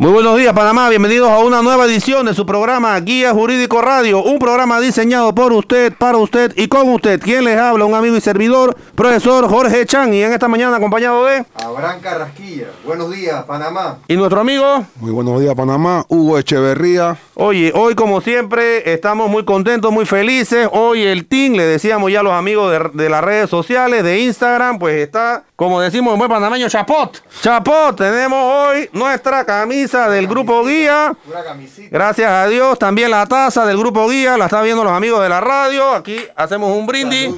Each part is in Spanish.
Muy buenos días, Panamá. Bienvenidos a una nueva edición de su programa Guía Jurídico Radio. Un programa diseñado por usted, para usted y con usted. Quien les habla, un amigo y servidor, profesor Jorge Chan. Y en esta mañana acompañado de. Abraham Carrasquilla. Buenos días, Panamá. Y nuestro amigo. Muy buenos días, Panamá. Hugo Echeverría. Oye, hoy como siempre estamos muy contentos, muy felices. Hoy el team, le decíamos ya a los amigos de, de las redes sociales, de Instagram, pues está, como decimos en buen panameño, chapot. Chapot, tenemos hoy nuestra camisa del Grupo Guía. Una camisita. Gracias a Dios, también la taza del Grupo Guía, la están viendo los amigos de la radio. Aquí hacemos un brindis,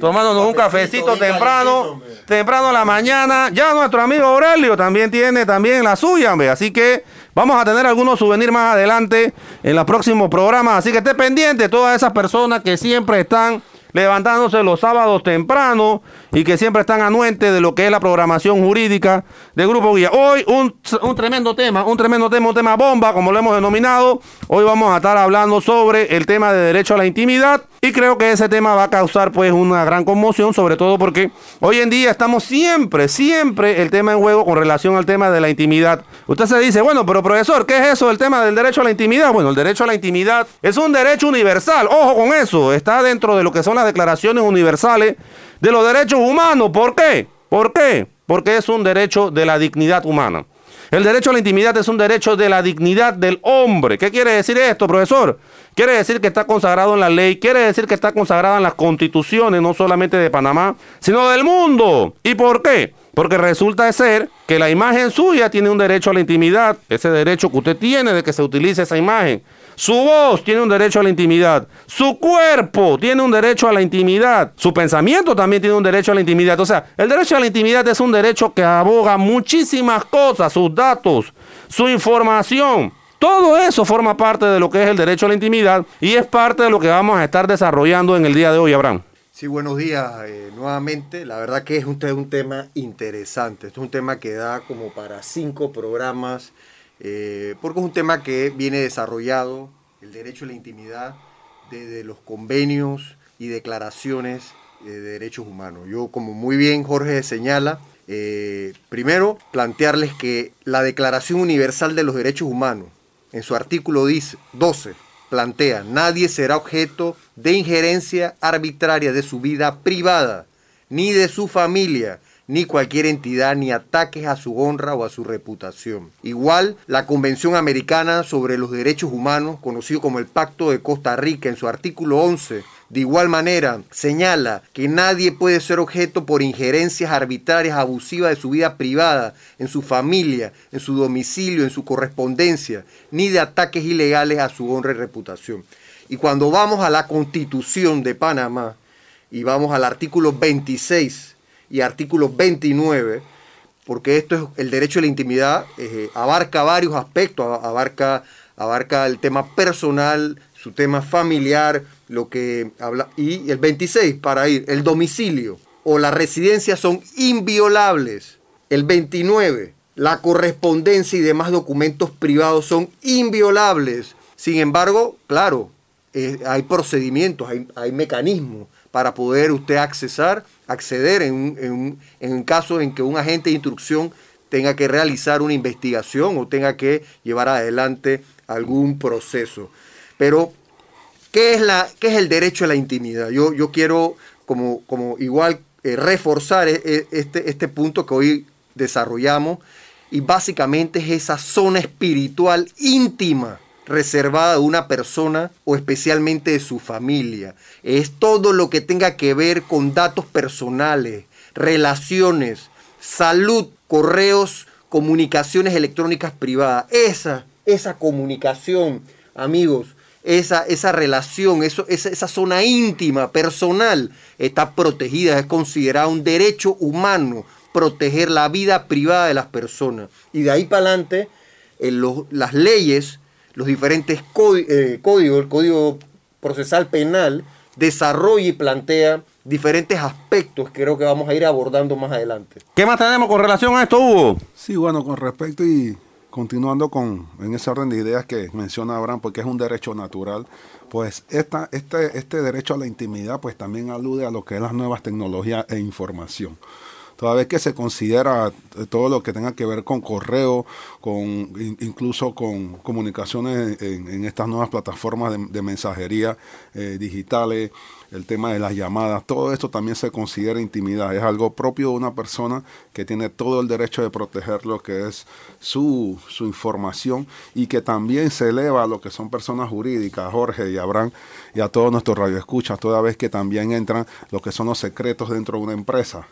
tomándonos un Cafecito temprano, temprano en la mañana. Ya nuestro amigo Aurelio también tiene también la suya, hombre. Así que vamos a tener algunos souvenirs más adelante en los próximos programas. Así que esté pendiente todas esas personas que siempre están levantándose los sábados temprano y que siempre están anuentes de lo que es la programación jurídica del Grupo Guía. Hoy un, un tremendo tema, un tremendo tema, un tema bomba, como lo hemos denominado. Hoy vamos a estar hablando sobre el tema de derecho a la intimidad y creo que ese tema va a causar pues una gran conmoción, sobre todo porque hoy en día estamos siempre, siempre el tema en juego con relación al tema de la intimidad. Usted se dice, bueno, pero profesor, ¿qué es eso del tema del derecho a la intimidad? Bueno, el derecho a la intimidad es un derecho universal. Ojo con eso, está dentro de lo que son las declaraciones universales de los derechos humanos. ¿Por qué? ¿Por qué? Porque es un derecho de la dignidad humana. El derecho a la intimidad es un derecho de la dignidad del hombre. ¿Qué quiere decir esto, profesor? Quiere decir que está consagrado en la ley, quiere decir que está consagrado en las constituciones, no solamente de Panamá, sino del mundo. ¿Y por qué? Porque resulta ser que la imagen suya tiene un derecho a la intimidad, ese derecho que usted tiene de que se utilice esa imagen. Su voz tiene un derecho a la intimidad. Su cuerpo tiene un derecho a la intimidad. Su pensamiento también tiene un derecho a la intimidad. O sea, el derecho a la intimidad es un derecho que aboga muchísimas cosas, sus datos, su información. Todo eso forma parte de lo que es el derecho a la intimidad y es parte de lo que vamos a estar desarrollando en el día de hoy, Abraham. Sí, buenos días eh, nuevamente. La verdad que es un, un tema interesante. Es un tema que da como para cinco programas, eh, porque es un tema que viene desarrollado, el derecho a la intimidad, desde los convenios y declaraciones eh, de derechos humanos. Yo, como muy bien Jorge señala, eh, primero plantearles que la Declaración Universal de los Derechos Humanos, en su artículo dice, 12, plantea, nadie será objeto de injerencia arbitraria de su vida privada, ni de su familia, ni cualquier entidad, ni ataques a su honra o a su reputación. Igual, la Convención Americana sobre los Derechos Humanos, conocido como el Pacto de Costa Rica, en su artículo 11, de igual manera, señala que nadie puede ser objeto por injerencias arbitrarias abusivas de su vida privada, en su familia, en su domicilio, en su correspondencia, ni de ataques ilegales a su honra y reputación. Y cuando vamos a la Constitución de Panamá y vamos al artículo 26 y artículo 29, porque esto es el derecho a la intimidad, eh, abarca varios aspectos, abarca, abarca el tema personal, su tema familiar, lo que habla, y el 26 para ir, el domicilio o la residencia son inviolables. El 29, la correspondencia y demás documentos privados son inviolables. Sin embargo, claro, eh, hay procedimientos, hay, hay mecanismos para poder usted accesar, acceder en un, en, en caso en que un agente de instrucción tenga que realizar una investigación o tenga que llevar adelante algún proceso. Pero, ¿qué es, la, qué es el derecho a la intimidad? Yo, yo quiero, como, como igual, eh, reforzar e- e- este, este punto que hoy desarrollamos y básicamente es esa zona espiritual íntima reservada de una persona o especialmente de su familia. Es todo lo que tenga que ver con datos personales, relaciones, salud, correos, comunicaciones electrónicas privadas. Esa, esa comunicación, amigos, esa, esa relación, eso, esa, esa zona íntima, personal, está protegida, es considerada un derecho humano proteger la vida privada de las personas. Y de ahí para adelante, las leyes, los diferentes eh, códigos, el Código Procesal Penal, desarrolla y plantea diferentes aspectos que creo que vamos a ir abordando más adelante. ¿Qué más tenemos con relación a esto, Hugo? Sí, bueno, con respecto y continuando con en ese orden de ideas que menciona Abraham, porque es un derecho natural, pues esta, este, este derecho a la intimidad pues también alude a lo que es las nuevas tecnologías e información toda vez que se considera todo lo que tenga que ver con correo, con incluso con comunicaciones en, estas nuevas plataformas de, mensajería eh, digitales, el tema de las llamadas, todo esto también se considera intimidad. Es algo propio de una persona que tiene todo el derecho de proteger lo que es su, su información y que también se eleva a lo que son personas jurídicas, Jorge y Abraham, y a todos nuestros radioescuchas, toda vez que también entran lo que son los secretos dentro de una empresa.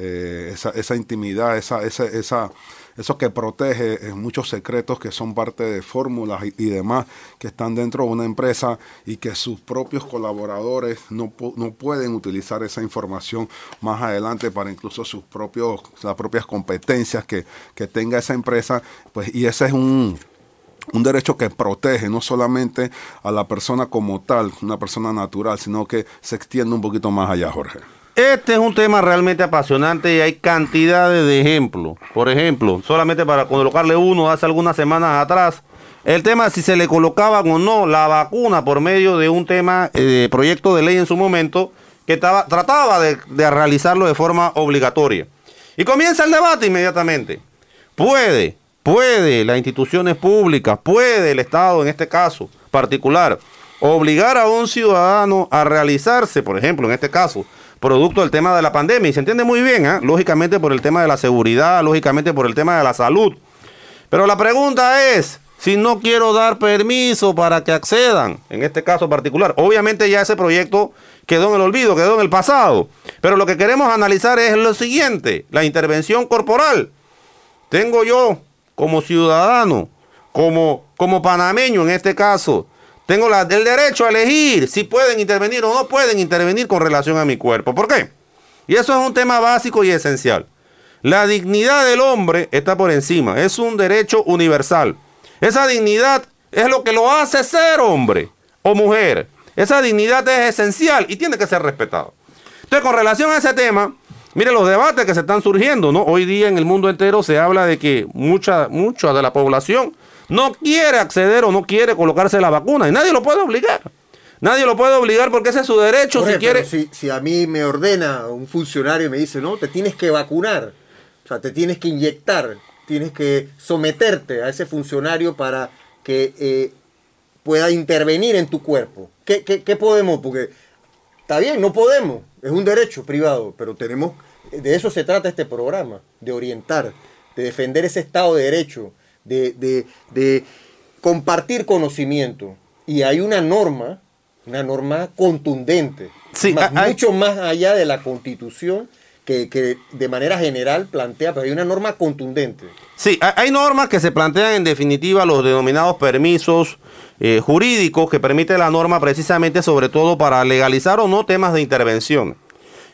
Eh, esa, intimidad, esa, esa, esa, eso que protege muchos secretos que son parte de fórmulas y, demás que están dentro de una empresa y que sus propios colaboradores no, no pueden utilizar esa información más adelante para incluso sus propios, las propias competencias que, que tenga esa empresa, pues y ese es un, un derecho que protege no solamente a la persona como tal, una persona natural, sino que se extiende un poquito más allá, Jorge. Este es un tema realmente apasionante y hay cantidades de ejemplos. Por ejemplo, solamente para colocarle uno hace algunas semanas atrás, el tema si se le colocaban o no la vacuna por medio de un tema eh, proyecto de ley en su momento que trataba de, de realizarlo de forma obligatoria. Y comienza el debate inmediatamente. Puede, puede las instituciones públicas, puede el Estado en este caso particular, obligar a un ciudadano a realizarse, por ejemplo, en este caso, producto del tema de la pandemia. Y se entiende muy bien, ¿eh? lógicamente por el tema de la seguridad, lógicamente por el tema de la salud. Pero la pregunta es, si no quiero dar permiso para que accedan, en este caso particular, obviamente ya ese proyecto quedó en el olvido, quedó en el pasado. Pero lo que queremos analizar es lo siguiente, la intervención corporal. Tengo yo como ciudadano, como, como panameño en este caso, tengo la, el derecho a elegir si pueden intervenir o no pueden intervenir con relación a mi cuerpo. ¿Por qué? Y eso es un tema básico y esencial. La dignidad del hombre está por encima, es un derecho universal. Esa dignidad es lo que lo hace ser hombre o mujer. Esa dignidad es esencial y tiene que ser respetada. Entonces, con relación a ese tema, mire los debates que se están surgiendo, ¿no? Hoy día en el mundo entero se habla de que mucha, mucha de la población no quiere acceder o no quiere colocarse la vacuna y nadie lo puede obligar. Nadie lo puede obligar porque ese es su derecho. si quiere. Si, si, a mí me ordena un funcionario y me dice, no, te tienes que vacunar, o sea, te tienes que inyectar, tienes que someterte a ese funcionario para que eh, pueda intervenir en tu cuerpo. ¿Qué, ¿Qué, podemos? Porque está bien, no podemos, es un derecho privado, pero tenemos, de eso se trata este programa, de orientar, de defender ese Estado de Derecho, de, compartir conocimiento. Y hay una norma, una norma contundente, mucho más allá de la constitución que, de manera general plantea, pero hay una norma contundente. Sí, hay normas que se plantean en definitiva los denominados permisos eh, jurídicos que permite la norma precisamente sobre todo para legalizar o no temas de intervención.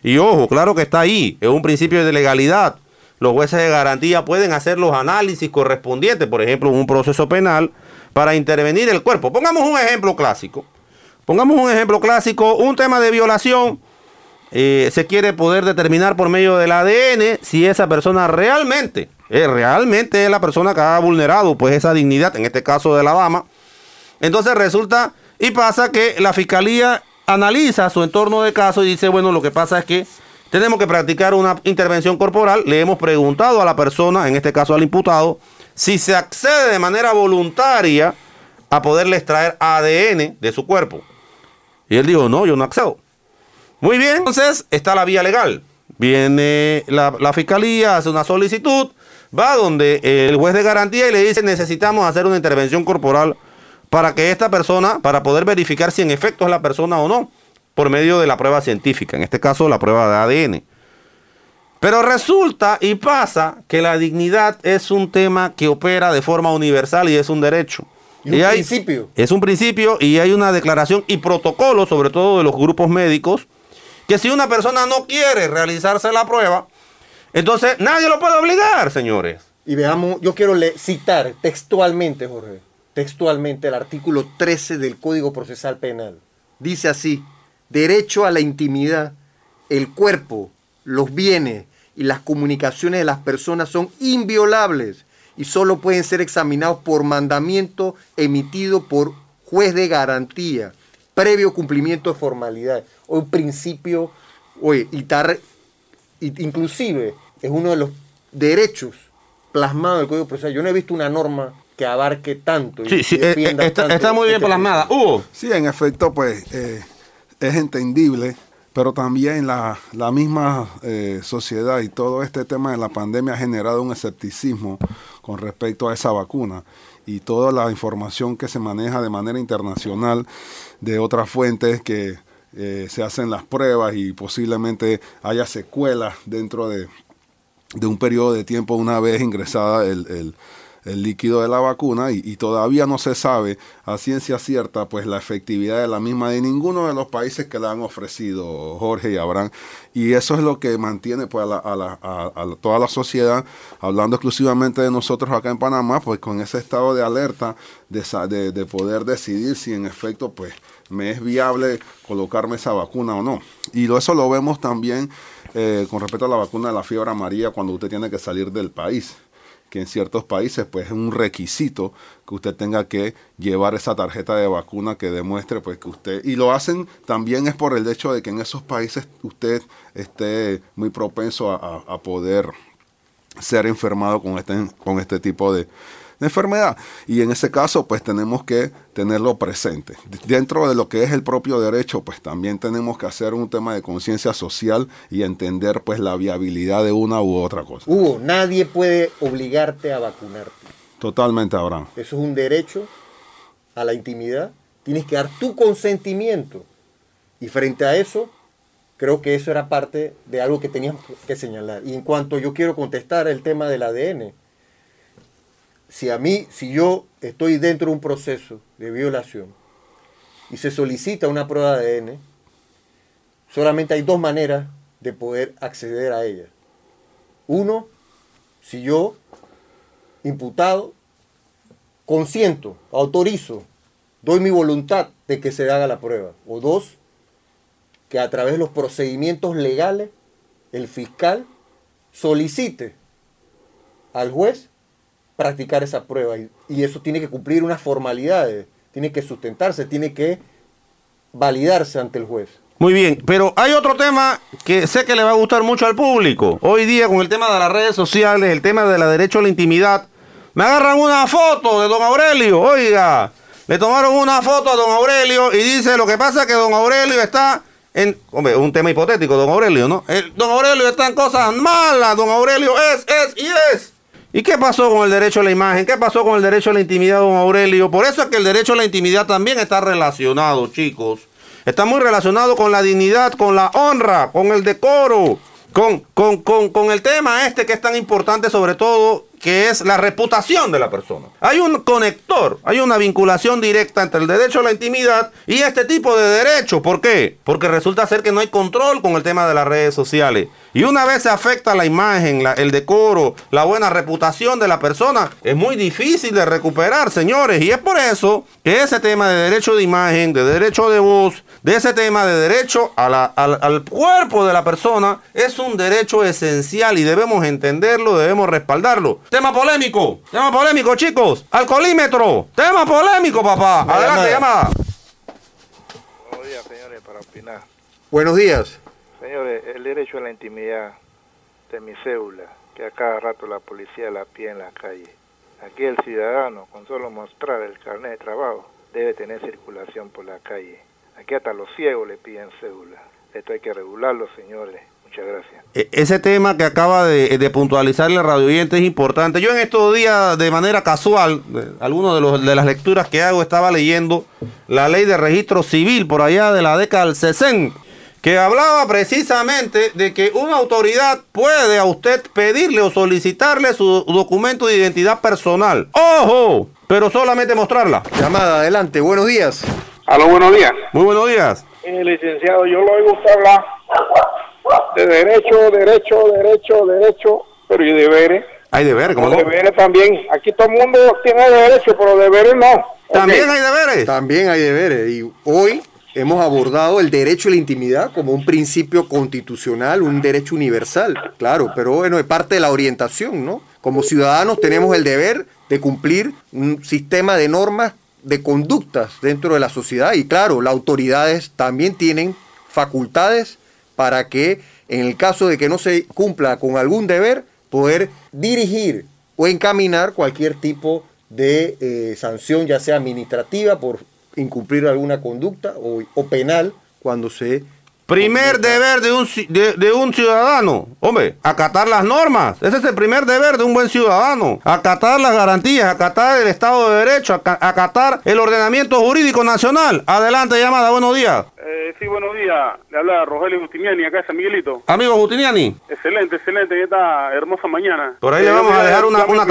Y ojo, claro que está ahí, es un principio de legalidad, los jueces de garantía pueden hacer los análisis correspondientes, por ejemplo, un proceso penal, para intervenir el cuerpo. Pongamos un ejemplo clásico. Pongamos un ejemplo clásico, un tema de violación. Eh, se quiere poder determinar por medio del ADN si esa persona realmente, eh, realmente es la persona que ha vulnerado pues esa dignidad, en este caso de la dama. Entonces resulta y pasa que la fiscalía analiza su entorno de caso y dice, bueno, lo que pasa es que tenemos que practicar una intervención corporal. Le hemos preguntado a la persona, en este caso al imputado, si se accede de manera voluntaria a poderle extraer ADN de su cuerpo. Y él dijo, no, yo no accedo. Muy bien, entonces está la vía legal. Viene la, la, fiscalía, hace una solicitud, va donde el juez de garantía y le dice necesitamos hacer una intervención corporal para que esta persona, para poder verificar si en efecto es la persona o no por medio de la prueba científica, en este caso la prueba de ADN. Pero resulta y pasa que la dignidad es un tema que opera de forma universal y es un derecho. Y, un principio. Es un principio y hay una declaración y protocolo, sobre todo de los grupos médicos, que si una persona no quiere realizarse la prueba, Entonces, nadie lo puede obligar, señores. Y veamos, yo quiero citar textualmente, Jorge, textualmente el artículo 13 del Código Procesal Penal. Dice así, derecho a la intimidad, el cuerpo, los bienes y las comunicaciones de las personas son inviolables y solo pueden ser examinados por mandamiento emitido por juez de garantía, previo cumplimiento de formalidades. O un principio, oye, y inclusive es uno de los derechos plasmados del Código Procesal. Yo no he visto una norma que abarque tanto. sí, sí, eh, eh, está, muy bien este plasmada. Hugo. Sí, en efecto, pues eh, es entendible, pero también la, la misma sociedad y todo este tema de la pandemia ha generado un escepticismo con respecto a esa vacuna y toda la información que se maneja de manera internacional de otras fuentes que se hacen las pruebas y posiblemente haya secuelas dentro de, de un periodo de tiempo una vez ingresada el, líquido de la vacuna y, todavía no se sabe a ciencia cierta pues la efectividad de la misma de ninguno de los países que la han ofrecido Jorge y Abraham. Y eso es lo que mantiene pues a, toda la sociedad hablando exclusivamente de nosotros acá en Panamá pues con ese estado de alerta de, de poder decidir si en efecto pues me es viable colocarme esa vacuna o no. Y eso lo vemos también eh, con respecto a la vacuna de la fiebre amarilla cuando usted tiene que salir del país que en ciertos países pues es un requisito que usted tenga que llevar esa tarjeta de vacuna que demuestre pues que usted y lo hacen también es por el hecho de que en esos países usted esté muy propenso a, poder ser enfermado con este con este tipo de, enfermedad. Y en ese caso, pues tenemos que tenerlo presente. Dentro de lo que es el propio derecho, pues también tenemos que hacer un tema de conciencia social y entender pues la viabilidad de una u otra cosa. Hugo, nadie puede obligarte a vacunarte. Totalmente, Abraham. Eso es un derecho a la intimidad. Tienes que dar tu consentimiento. Y frente a eso, creo que eso era parte de algo que teníamos que señalar. Y en cuanto yo quiero contestar el tema del ADN, si a mí, si yo estoy dentro de un proceso de violación y se solicita una prueba de ADN, solamente hay dos maneras de poder acceder a ella. Uno, si yo, imputado, consiento, autorizo, doy mi voluntad de que se haga la prueba. O dos, que a través de los procedimientos legales, el fiscal solicite al juez practicar esa prueba y, eso tiene que cumplir unas formalidades, tiene que sustentarse, tiene que validarse ante el juez. Muy bien, pero hay otro tema que sé que le va a gustar mucho al público. Hoy día con el tema de las redes sociales, el tema de la derecho a la intimidad, me agarran una foto de don Aurelio, oiga, le tomaron una foto a don Aurelio y dice lo que pasa es que don Aurelio está en, hombre, un tema hipotético, don Aurelio, ¿no? don Aurelio está en cosas malas, don Aurelio es, es y es. ¿Y qué pasó con el derecho a la imagen? ¿Qué pasó con el derecho a la intimidad, don Aurelio? Por eso es que el derecho a la intimidad también está relacionado, chicos. Está muy relacionado con la dignidad, con la honra, con el decoro, con, con, con, con el tema este que es tan importante sobre todo que es la reputación de la persona. Hay un conector, hay una vinculación directa entre el derecho a la intimidad y este tipo de derecho. ¿Por qué? Porque resulta ser que no hay control con el tema de las redes sociales. Y una vez se afecta la imagen, el decoro, la buena reputación de la persona, es muy difícil de recuperar, señores. Y es por eso que ese tema de derecho de imagen, de derecho de voz, de ese tema de derecho al, al cuerpo de la persona, es un derecho esencial y debemos entenderlo, debemos respaldarlo. Tema polémico. Tema polémico, chicos. Alcoholímetro. Tema polémico, papá. Adelante, llamada. Buenos días, señores, para opinar. Buenos días. Señores, el derecho a la intimidad de mi cédula, que a cada rato la policía la pide en la calle. Aquí el ciudadano, con solo mostrar el carnet de trabajo, debe tener circulación por la calle. Aquí hasta los ciegos le piden cédula. Esto hay que regularlo, señores. Muchas gracias. E, ese tema que acaba de, de puntualizar el radio es importante. Yo en estos días, de manera casual, algunos de, los, de las lecturas que hago, estaba leyendo la ley de registro civil por allá de la década del 60, que hablaba precisamente de que una autoridad puede a usted pedirle o solicitarle su documento de identidad personal. ¡Ojo! Pero solamente mostrarla. Llamada, adelante, buenos días. Aló, buenos días. Muy buenos días. Eh, licenciado, yo lo oigo usted hablar de derecho, derecho, derecho, derecho, pero y deberes. Hay deberes, ¿cómo no? deberes también. Aquí todo el mundo tiene derecho, pero deberes no. También hay deberes. También hay deberes. Y hoy hemos abordado el derecho a la intimidad como un principio constitucional, un derecho universal, claro, pero bueno, es parte de la orientación, ¿no? Como ciudadanos tenemos el deber de cumplir un sistema de normas, de conductas dentro de la sociedad y claro, las autoridades también tienen facultades para que en el caso de que no se cumpla con algún deber, poder dirigir o encaminar cualquier tipo de eh, sanción, ya sea administrativa por incumplir alguna conducta o, o penal cuando se... Primer deber de un, de, de un ciudadano, hombre, acatar las normas. Ese es el primer deber de un buen ciudadano. Acatar las garantías, acatar el Estado de Derecho, aca- acatar el ordenamiento jurídico nacional. Adelante, llamada, buenos días. Eh, sí, buenos días. Le habla Rogelio Justiniani, acá de San Miguelito. Amigo Justiniani, Excelente, excelente, en esta hermosa mañana. Por ahí le Eh, vamos a dejar una- una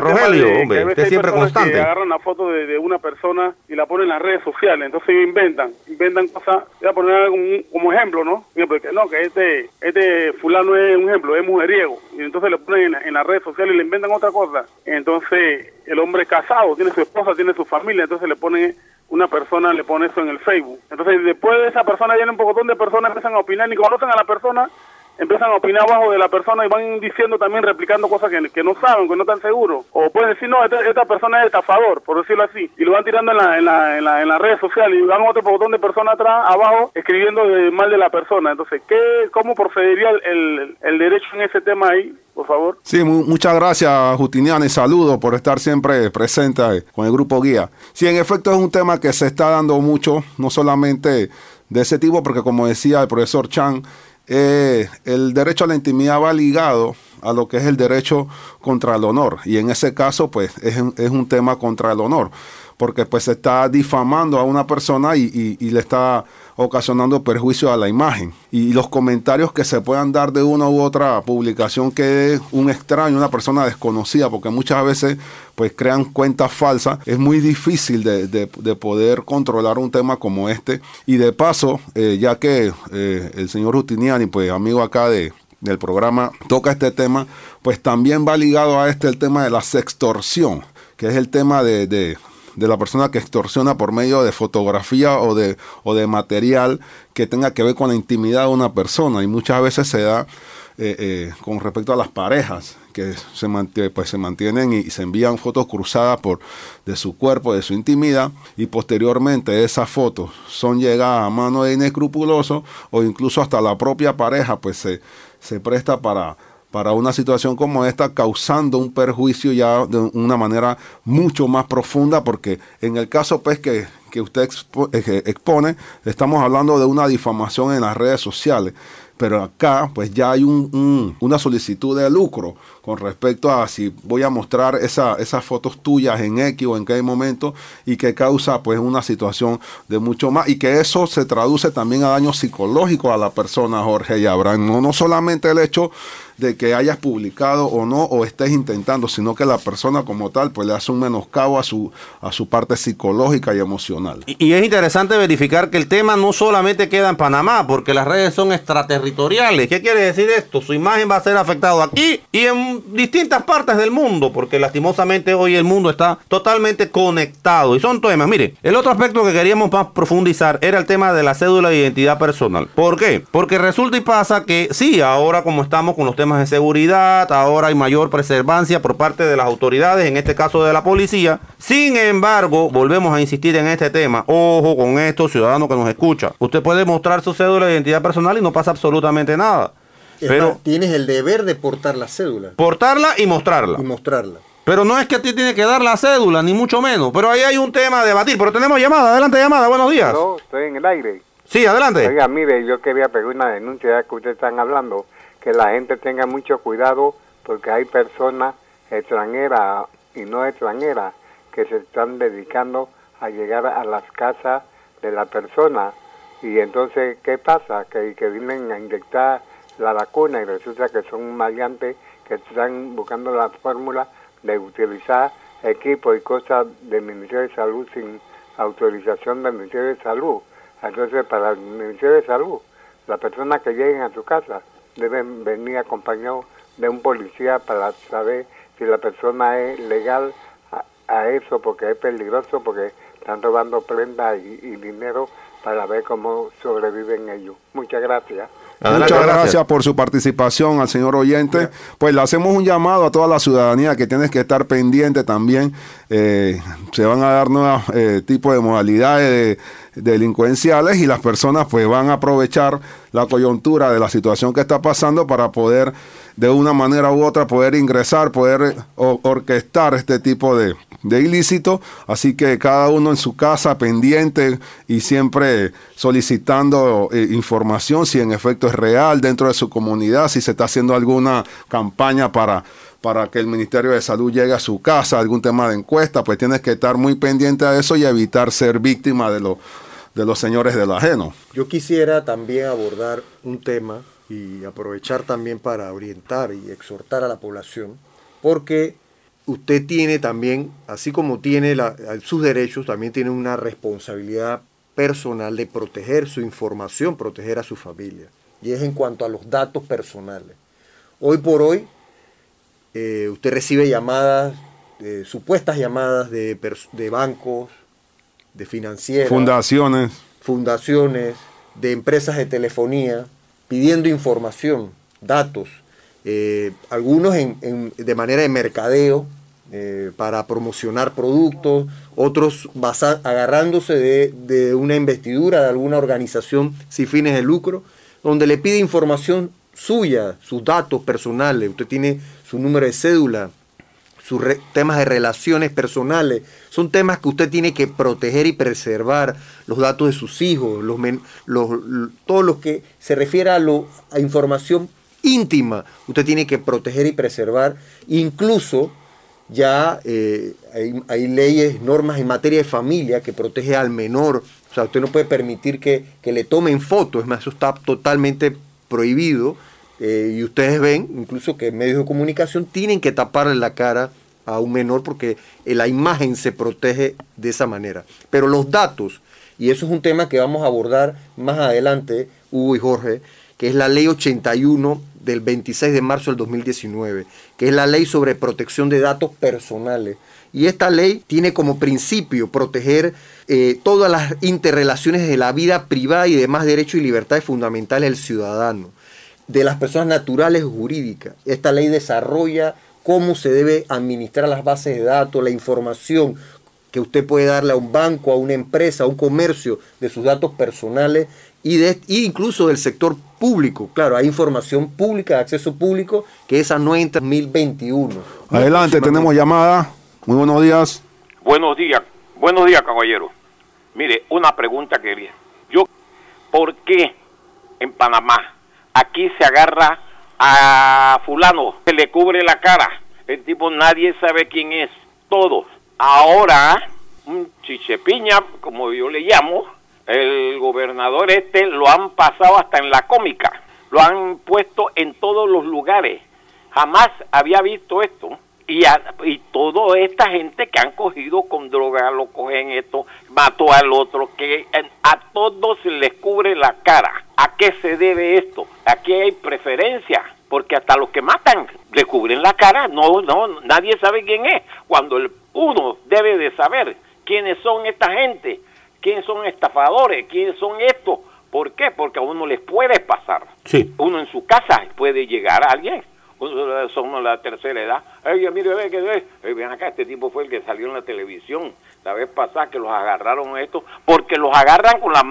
Rogelio, de hombre, usted siempre constante. Que agarran la foto de, de una persona y la ponen en las redes sociales, entonces ellos inventan, inventan cosas. Voy a poner como, como ejemplo, ¿no? Por ejemplo, que no, que este, este fulano es un ejemplo, es mujeriego, y entonces le ponen en, en las redes sociales y le inventan otra cosa. Entonces el hombre es casado, tiene su esposa, tiene su familia, entonces le ponen una persona le pone eso en el Facebook. Entonces, después de esa persona viene un pocotón de personas, empiezan a opinar, ni conocen a la persona, empiezan a opinar abajo de la persona y van diciendo también, replicando cosas que, no saben, que no están seguros. O pueden decir, no, esta, esta persona es estafador, por decirlo así. Y lo van tirando en, la, en, la, en, la- en las redes sociales y van otro pocotón de personas atrás, abajo, escribiendo de mal de la persona. Entonces, ¿qué, ¿cómo procedería el, el, el derecho en ese tema ahí, por favor? Sí, mu- muchas gracias, Justiniano, y saludos por estar siempre presente eh, con el grupo guía. Sí, en efecto es un tema que se está dando mucho, no solamente de ese tipo, porque como decía el profesor Chan, eh, el derecho a la intimidad va ligado a lo que es el derecho contra el honor, y en ese caso, pues, es, es un tema contra el honor, porque pues se está difamando a una persona y, y- y le está ocasionando perjuicio a la imagen. Y los comentarios que se puedan dar de una u otra publicación que es un extraño, una persona desconocida, porque muchas veces pues crean cuentas falsas, es muy difícil de, de- de poder controlar un tema como este. Y de paso, eh, ya que eh, el señor Rutiniani, pues amigo acá de, del programa, toca este tema, pues también va ligado a este el tema de la sextorsión, que es el tema de- de la persona que extorsiona por medio de fotografía o de, o de material que tenga que ver con la intimidad de una persona. Y muchas veces se da eh, eh, con respecto a las parejas que se, mantie- pues, se mantienen y se envían fotos cruzadas por, de su cuerpo, de su intimidad, y posteriormente esas fotos son llegadas a mano de inescrupulosos o incluso hasta la propia pareja pues se, se presta para, para una situación como esta, causando un perjuicio ya de una manera mucho más profunda, porque en el caso pues que, que usted expone, estamos hablando de una difamación en las redes sociales. Pero acá, pues ya hay un- un- una solicitud de lucro con respecto a si voy a mostrar esa- esas fotos tuyas en X o en qué momento y que causa pues una situación de mucho más y que eso se traduce también a daño psicológico a la persona, Jorge y Abraham. No, no solamente el hecho de que hayas publicado o no o estés intentando, sino que la persona como tal pues le hace un menoscabo a su, a su parte psicológica y emocional. Y, y es interesante verificar que el tema no solamente queda en Panamá, porque las redes son extraterritoriales. ¿Qué quiere decir esto? Su imagen va a ser afectada aquí y en distintas partes del mundo, porque lastimosamente hoy el mundo está totalmente conectado. Y son temas. Mire, el otro aspecto que queríamos más profundizar era el tema de la cédula de identidad personal. ¿Por qué? Porque resulta y pasa que sí, ahora como estamos con los temas de seguridad, ahora hay mayor preservancia por parte de las autoridades, en este caso de la policía. Sin embargo, volvemos a insistir en este tema. Ojo con esto, ciudadano que nos escucha. Usted puede mostrar su cédula de identidad personal y no pasa absolutamente nada. Pero más, tienes el deber de portar la cédula portarla y mostrarla. y mostrarla. Pero no es que a ti tiene que dar la cédula, ni mucho menos. Pero ahí hay un tema a debatir. Pero tenemos llamada. Adelante, llamada. Buenos días. No, estoy en el aire. Sí, adelante. Oiga, mire, yo quería pedir una denuncia ya que ustedes están hablando, que la gente tenga mucho cuidado porque hay personas extranjeras y no extranjeras que se están dedicando a llegar a las casas de la persona y entonces, ¿qué pasa? Que, que vienen a inyectar la vacuna y resulta que son maleantes que están buscando la fórmula de utilizar equipos y cosas del Ministerio de Salud sin autorización del Ministerio de Salud. Entonces, para el Ministerio de Salud, las personas que lleguen a su casa deben venir acompañados de un policía para saber si la persona es legal a, eso, porque es peligroso, porque están robando prendas y dinero para ver cómo sobreviven ellos. Muchas gracias. Muchas gracias. por su participación al señor oyente. Pues le hacemos un llamado a toda la ciudadanía que tienes que estar pendiente también. Eh, se van a dar nuevos eh, tipos de modalidades delincuenciales y las personas pues van a aprovechar la coyuntura de la situación que está pasando para poder de una manera u otra poder ingresar, poder orquestar este tipo de, de ilícito. Así que cada uno en su casa pendiente y siempre solicitando eh, información si en efecto es real dentro de su comunidad, si se está haciendo alguna campaña para para que el Ministerio de Salud llegue a su casa, algún tema de encuesta, pues tienes que estar muy pendiente a eso y evitar ser víctima de, de los señores del ajeno. Yo quisiera también abordar un tema y aprovechar también para orientar y exhortar a la población, porque usted tiene también, así como tiene sus derechos, también tiene una responsabilidad personal de proteger su información, proteger a su familia. Y es en cuanto a los datos personales. Hoy por hoy, eh, usted recibe llamadas, eh, supuestas llamadas de, de bancos, de financieras. Fundaciones. Fundaciones, de empresas de telefonía, pidiendo información, datos, eh, algunos de manera de mercadeo para promocionar productos, otros agarrándose de, una investidura de alguna organización sin fines de lucro, donde le pide información suya, sus datos personales, usted tiene su número de cédula, sus temas de relaciones personales, son temas que usted tiene que proteger y preservar, los datos de sus hijos, los, los, todo lo que se refiere a, lo, a información íntima, usted tiene que proteger y preservar, incluso ya eh, hay, leyes, normas en materia de familia que protege al menor, o sea, usted no puede permitir que, le tomen fotos, es más, eso está totalmente prohibido, eh, y ustedes ven incluso que medios de comunicación tienen que taparle la cara a un menor porque la imagen se protege de esa manera. Pero los datos, y eso es un tema que vamos a abordar más adelante, Hugo y Jorge, que es la ley 81 del 26 de marzo del 2019, que es la ley sobre protección de datos personales. Y esta ley tiene como principio proteger eh, todas las interrelaciones de la vida privada y demás derechos y libertades fundamentales del ciudadano, de las personas naturales jurídicas. Esta ley desarrolla cómo se debe administrar las bases de datos, la información que usted puede darle a un banco, a una empresa, a un comercio de sus datos personales y, de, incluso del sector público. Claro, hay información pública, de acceso público, que esa no entra en 2021. Adelante, tenemos llamada. Muy buenos días. Buenos días, buenos días, caballero. Mire, una pregunta que viene. Yo, ¿por qué en Panamá aquí se agarra a fulano, se le cubre la cara? El tipo nadie sabe quién es, todos. Ahora, un chichepiña, como yo le llamo, el gobernador este lo han pasado hasta en la cómica, lo han puesto en todos los lugares. Jamás había visto esto. Y, a, y toda esta gente que han cogido con droga, lo cogen esto, mató al otro, que a todos se les cubre la cara. ¿A qué se debe esto? Aquí hay preferencia, porque hasta los que matan le cubren la cara, no, no, nadie sabe quién es, cuando el, uno debe de saber quiénes son esta gente quiénes son estafadores, quiénes son estos. ¿Por qué? Porque a uno les puede pasar. Sí. Uno en su casa puede llegar a alguien. De la tercera edad. Ay, mire, ve que ve. ven acá, este tipo fue el que salió en la televisión la vez pasada que los agarraron estos, porque los agarran con la,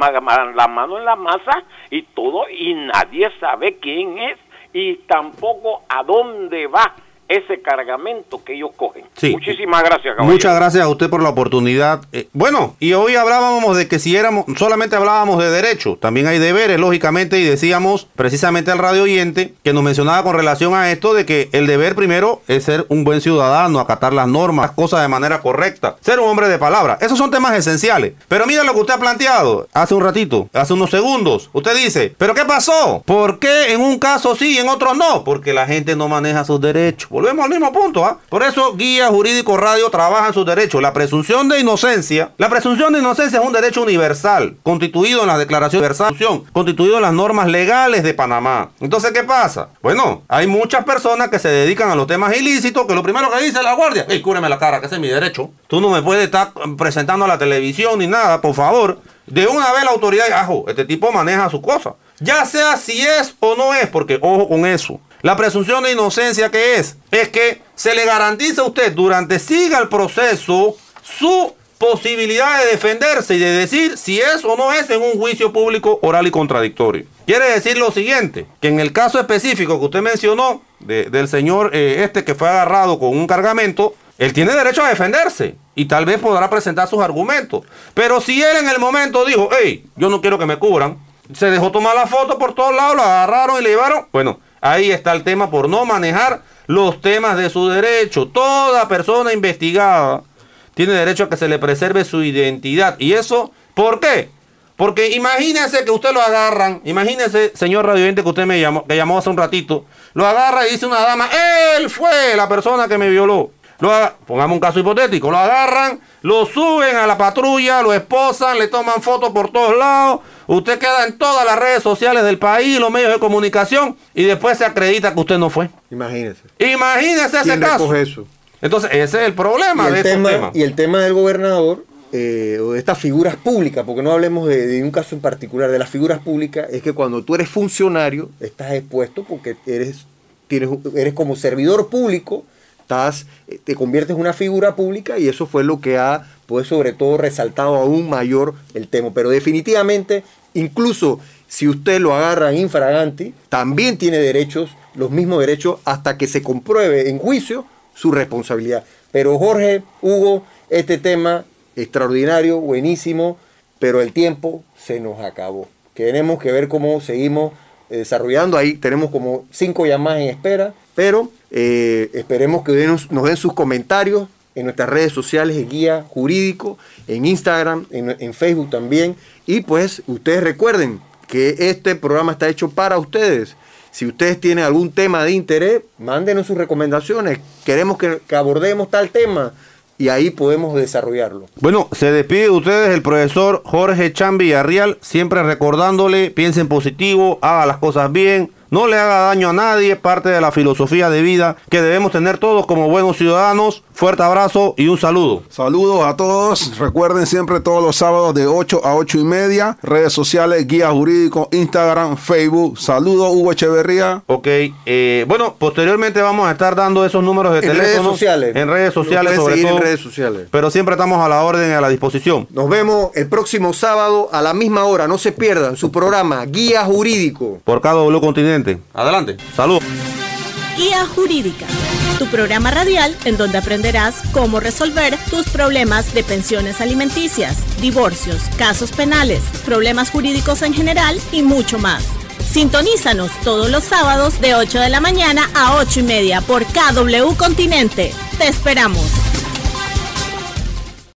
la mano en la masa y todo, y nadie sabe quién es y tampoco a dónde va ese cargamento que ellos cogen. Muchísimas gracias, caballero. Muchas gracias a usted por la oportunidad. Eh, bueno, y hoy hablábamos de que si éramos, solamente hablábamos de derechos, también hay deberes, lógicamente, y decíamos precisamente al radio oyente que nos mencionaba con relación a esto de que el deber primero es ser un buen ciudadano, acatar las normas, las cosas de manera correcta, ser un hombre de palabra. Esos son temas esenciales. Pero mira lo que usted ha planteado hace un ratito, hace unos segundos. Usted dice, ¿pero qué pasó? ¿Por qué en un caso sí y en otro no? Porque la gente no maneja sus derechos Volvemos al mismo punto, ¿ah? Por eso Guía Jurídico Radio trabaja en sus derechos. La presunción de inocencia, la presunción de inocencia es un derecho universal, constituido en la Declaración Universal, constituido en las normas legales de Panamá. Entonces, ¿qué pasa? Bueno, hay muchas personas que se dedican a los temas ilícitos, que lo primero que dice la guardia, hey, cúreme la cara, que ese es mi derecho. Tú no me puedes estar presentando a la televisión ni nada, por favor. De una vez la autoridad, ajo, este tipo maneja su cosa. Ya sea si es o no es, porque ojo con eso. La presunción de inocencia que es, es que se le garantiza a usted durante siga el proceso su posibilidad de defenderse y de decir si es o no es en un juicio público oral y contradictorio. Quiere decir lo siguiente, que en el caso específico que usted mencionó del señor eh, este que fue agarrado con un cargamento, él tiene derecho a defenderse y tal vez podrá presentar sus argumentos. Pero si él en el momento dijo, hey, yo no quiero que me cubran, se dejó tomar la foto por todos lados, lo agarraron y le llevaron, bueno, ahí está el tema por no manejar los temas de su derecho. Toda persona investigada tiene derecho a que se le preserve su identidad. ¿Y eso por qué? Porque imagínese que usted lo agarran, imagínese, señor radioyente que usted me llamó, que llamó hace un ratito, lo agarra y dice una dama, él fue la persona que me violó. Lo pongamos un caso hipotético, lo agarran, lo suben a la patrulla, lo esposan, le toman fotos por todos lados, usted queda en todas las redes sociales del país, los medios de comunicación, y después se acredita que usted no fue. Imagínese. Imagínese ese caso. eso? Entonces, ese es el problema y de el tema, Y el tema del gobernador, eh, o de estas figuras públicas, porque no hablemos de, un caso en particular, de las figuras públicas, es que cuando tú eres funcionario, estás expuesto porque eres, tienes, eres como servidor público, estás, eh, te conviertes en una figura pública y eso fue lo que ha, pues sobre todo, resaltado aún mayor el tema. Pero definitivamente, incluso si usted lo agarra infraganti, también tiene derechos, los mismos derechos, hasta que se compruebe en juicio su responsabilidad. Pero Jorge, Hugo, este tema extraordinario, buenísimo, pero el tiempo se nos acabó. Tenemos que ver cómo seguimos eh, desarrollando. Ahí tenemos como cinco llamadas en espera, pero eh, esperemos que nos, den sus comentarios en nuestras redes sociales de Guía Jurídico, en Instagram, en, Facebook también. Y pues ustedes recuerden que este programa está hecho para ustedes. Si ustedes tienen algún tema de interés, mándenos sus recomendaciones. Queremos que, abordemos tal tema y ahí podemos desarrollarlo. Bueno, se despide de ustedes el profesor Jorge Chambi Arrial, siempre recordándole, piensen positivo, haga las cosas bien, no le haga daño a nadie, parte de la filosofía de vida que debemos tener todos como buenos ciudadanos. Fuerte abrazo y un saludo. Saludos a todos. Recuerden siempre todos los sábados de 8 a 8 y media. Redes sociales, guía jurídico, Instagram, Facebook. Saludos, Hugo Echeverría. Ok. Eh, bueno, posteriormente vamos a estar dando esos números de en teléfono. Redes sociales. En redes sociales. Sobre todo, en redes sociales. Pero siempre estamos a la orden y a la disposición. Nos vemos el próximo sábado a la misma hora. No se pierdan su programa Guía Jurídico. Por cada W Adelante. Saludos. Guía Jurídica, tu programa radial en donde aprenderás cómo resolver tus problemas de pensiones alimenticias, divorcios, casos penales, problemas jurídicos en general y mucho más. Sintonízanos todos los sábados de 8 de la mañana a 8 y media por KW Continente. Te esperamos.